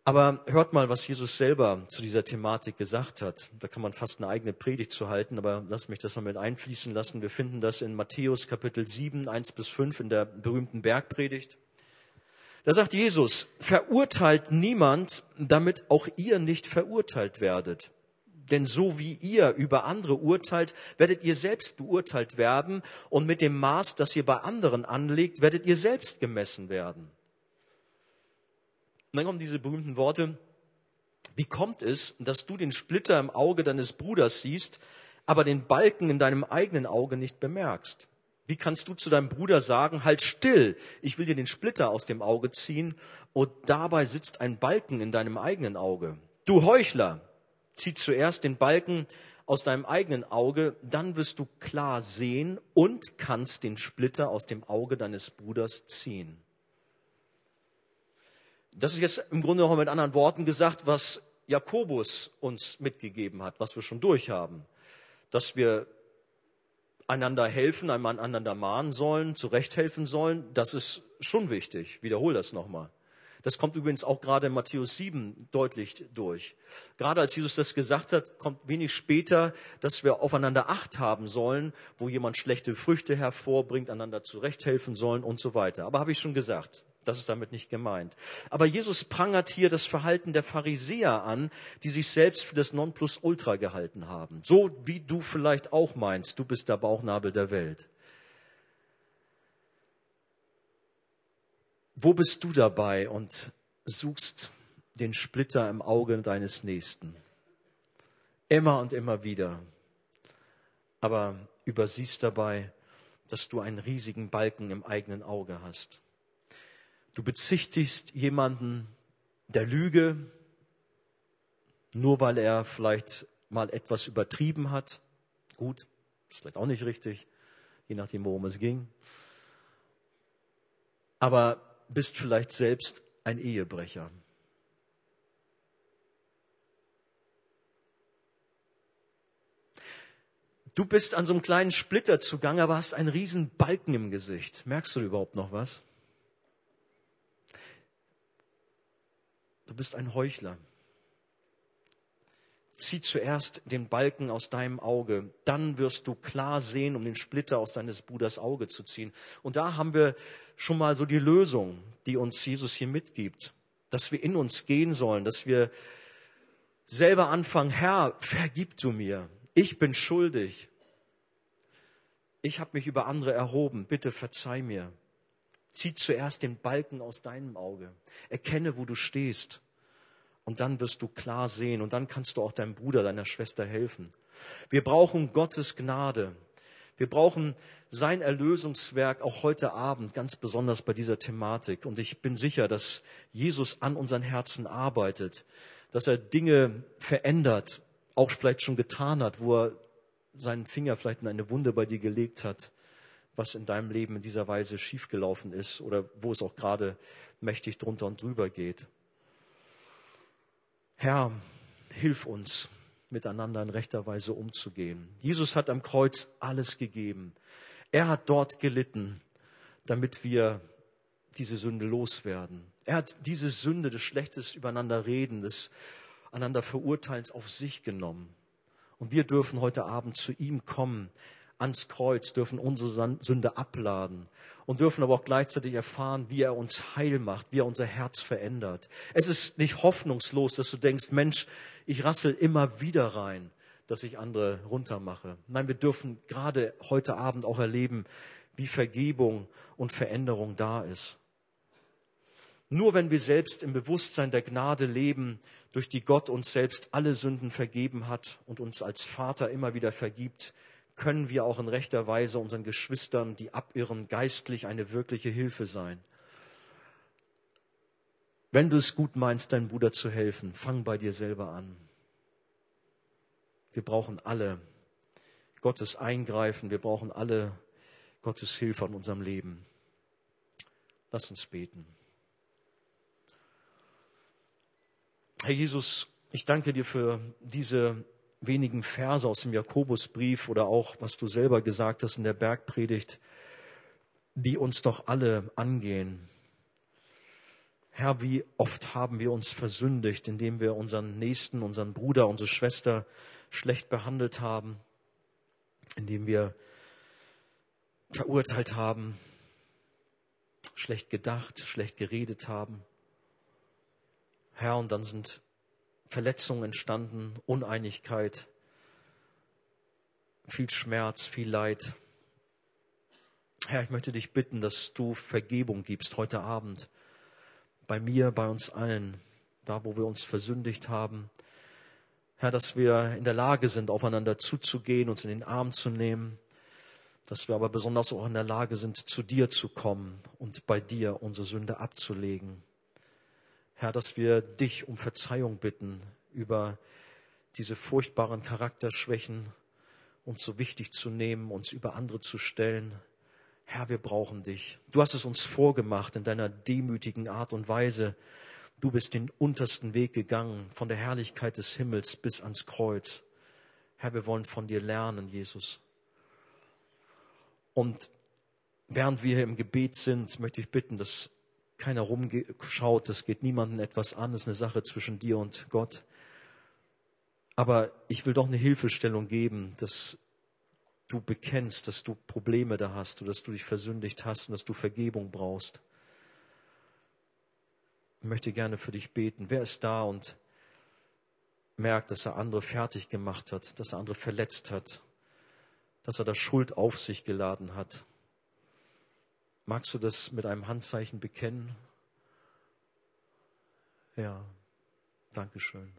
A: Aber hört mal, was Jesus selber zu dieser Thematik gesagt hat. Da kann man fast eine eigene Predigt zu halten, aber lass mich das mal mit einfließen lassen. Wir finden das in Matthäus Kapitel 7, 1 bis 5 in der berühmten Bergpredigt. Da sagt Jesus, verurteilt niemand, damit auch ihr nicht verurteilt werdet. Denn so wie ihr über andere urteilt, werdet ihr selbst beurteilt werden und mit dem Maß, das ihr bei anderen anlegt, werdet ihr selbst gemessen werden. Und dann kommen diese berühmten Worte, Wie kommt es, dass du den Splitter im Auge deines Bruders siehst, aber den Balken in deinem eigenen Auge nicht bemerkst? Wie kannst du zu deinem Bruder sagen, halt still, ich will dir den Splitter aus dem Auge ziehen, und dabei sitzt ein Balken in deinem eigenen Auge? Du Heuchler, zieh zuerst den Balken aus deinem eigenen Auge, dann wirst du klar sehen und kannst den Splitter aus dem Auge deines Bruders ziehen. Das ist jetzt im Grunde noch mit anderen Worten gesagt, was Jakobus uns mitgegeben hat, was wir schon durchhaben. Dass wir einander helfen, einander mahnen sollen, zurechthelfen sollen, das ist schon wichtig. Ich wiederhole das nochmal. Das kommt übrigens auch gerade in Matthäus 7 deutlich durch. Gerade als Jesus das gesagt hat, kommt wenig später, dass wir aufeinander Acht haben sollen, wo jemand schlechte Früchte hervorbringt, einander zurechthelfen sollen und so weiter. Aber habe ich schon gesagt. Das ist damit nicht gemeint. Aber Jesus prangert hier das Verhalten der Pharisäer an, die sich selbst für das Nonplusultra gehalten haben. So wie du vielleicht auch meinst, du bist der Bauchnabel der Welt. Wo bist du dabei und suchst den Splitter im Auge deines Nächsten? Immer und immer wieder. Aber übersiehst dabei, dass du einen riesigen Balken im eigenen Auge hast. Du bezichtigst jemanden der Lüge, nur weil er vielleicht mal etwas übertrieben hat. Gut, ist vielleicht auch nicht richtig, je nachdem, worum es ging. Aber bist vielleicht selbst ein Ehebrecher. Du bist an so einem kleinen Splitter zugange, aber hast einen riesen Balken im Gesicht. Merkst du überhaupt noch was? Du bist ein Heuchler. Zieh zuerst den Balken aus deinem Auge, dann wirst du klar sehen, um den Splitter aus deines Bruders Auge zu ziehen. Und da haben wir schon mal so die Lösung, die uns Jesus hier mitgibt, dass wir in uns gehen sollen, dass wir selber anfangen, Herr, vergib du mir, ich bin schuldig. Ich habe mich über andere erhoben, bitte verzeih mir. Zieh zuerst den Balken aus deinem Auge. Erkenne, wo du stehst. Und dann wirst du klar sehen und dann kannst du auch deinem Bruder, deiner Schwester helfen. Wir brauchen Gottes Gnade. Wir brauchen sein Erlösungswerk auch heute Abend, ganz besonders bei dieser Thematik. Und ich bin sicher, dass Jesus an unseren Herzen arbeitet, dass er Dinge verändert, auch vielleicht schon getan hat, wo er seinen Finger vielleicht in eine Wunde bei dir gelegt hat, was in deinem Leben in dieser Weise schiefgelaufen ist oder wo es auch gerade mächtig drunter und drüber geht. Herr, hilf uns, miteinander in rechter Weise umzugehen. Jesus hat am Kreuz alles gegeben. Er hat dort gelitten, damit wir diese Sünde loswerden. Er hat diese Sünde des Schlechtes übereinander reden, des einander Verurteilens auf sich genommen. Und wir dürfen heute Abend zu ihm kommen, ans Kreuz, dürfen unsere Sünde abladen und dürfen aber auch gleichzeitig erfahren, wie er uns heil macht, wie er unser Herz verändert. Es ist nicht hoffnungslos, dass du denkst, Mensch, ich rassel immer wieder rein, dass ich andere runtermache. Nein, wir dürfen gerade heute Abend auch erleben, wie Vergebung und Veränderung da ist. Nur wenn wir selbst im Bewusstsein der Gnade leben, durch die Gott uns selbst alle Sünden vergeben hat und uns als Vater immer wieder vergibt, können wir auch in rechter Weise unseren Geschwistern, die abirren, geistlich eine wirkliche Hilfe sein. Wenn du es gut meinst, deinem Bruder zu helfen, fang bei dir selber an. Wir brauchen alle Gottes Eingreifen, wir brauchen alle Gottes Hilfe in unserem Leben. Lass uns beten. Herr Jesus, ich danke dir für diese wenigen Verse aus dem Jakobusbrief oder auch, was du selber gesagt hast in der Bergpredigt, die uns doch alle angehen. Herr, wie oft haben wir uns versündigt, indem wir unseren Nächsten, unseren Bruder, unsere Schwester schlecht behandelt haben, indem wir verurteilt haben, schlecht gedacht, schlecht geredet haben. Herr, und dann sind Verletzungen entstanden, Uneinigkeit, viel Schmerz, viel Leid. Herr, ich möchte dich bitten, dass du Vergebung gibst heute Abend bei mir, bei uns allen. da wo wir uns versündigt haben. Herr, dass wir in der Lage sind, aufeinander zuzugehen, uns in den Arm zu nehmen, dass wir aber besonders auch in der Lage sind, zu dir zu kommen und bei dir unsere Sünde abzulegen. Herr, dass wir dich um Verzeihung bitten über diese furchtbaren Charakterschwächen, uns so wichtig zu nehmen, uns über andere zu stellen. Herr, wir brauchen dich. Du hast es uns vorgemacht in deiner demütigen Art und Weise. Du bist den untersten Weg gegangen, von der Herrlichkeit des Himmels bis ans Kreuz. Herr, wir wollen von dir lernen, Jesus. Und während wir hier im Gebet sind, möchte ich bitten, dass keiner rumschaut, es geht niemandem etwas an, es ist eine Sache zwischen dir und Gott. Aber ich will doch eine Hilfestellung geben, dass du bekennst, dass du Probleme da hast und dass du dich versündigt hast und dass du Vergebung brauchst. Ich möchte gerne für dich beten. Wer ist da und merkt, dass er andere fertig gemacht hat, dass er andere verletzt hat, dass er da Schuld auf sich geladen hat? Magst du das mit einem Handzeichen bekennen? Ja, danke schön.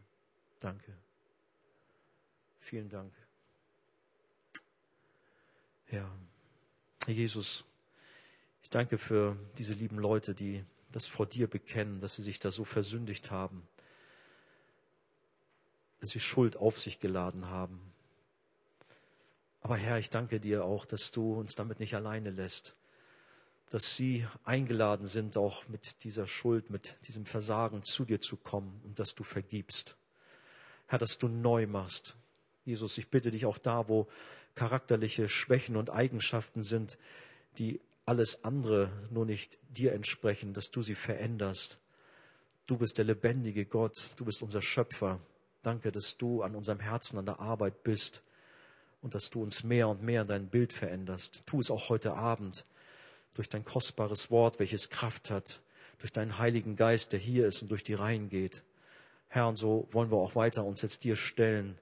A: Danke. Vielen Dank. Ja, Herr Jesus, ich danke für diese lieben Leute, die das vor dir bekennen, dass sie sich da so versündigt haben, dass sie Schuld auf sich geladen haben. Aber Herr, ich danke dir auch, dass du uns damit nicht alleine lässt, dass sie eingeladen sind, auch mit dieser Schuld, mit diesem Versagen zu dir zu kommen und dass du vergibst. Herr, dass du neu machst, Jesus, ich bitte dich auch da, wo charakterliche Schwächen und Eigenschaften sind, die alles andere nur nicht dir entsprechen, dass du sie veränderst. Du bist der lebendige Gott, du bist unser Schöpfer. Danke, dass du an unserem Herzen an der Arbeit bist und dass du uns mehr und mehr in dein Bild veränderst. Tu es auch heute Abend durch dein kostbares Wort, welches Kraft hat, durch deinen Heiligen Geist, der hier ist und durch die Reihen geht. Herr, und so wollen wir auch weiter uns jetzt dir stellen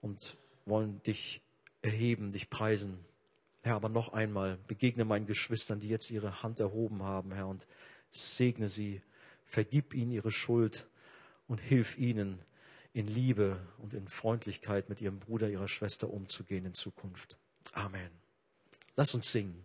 A: und wollen dich erheben, dich preisen. Herr, aber noch einmal begegne meinen Geschwistern, die jetzt ihre Hand erhoben haben, Herr, und segne sie, vergib ihnen ihre Schuld und hilf ihnen, in Liebe und in Freundlichkeit mit ihrem Bruder, ihrer Schwester umzugehen in Zukunft. Amen. Lass uns singen.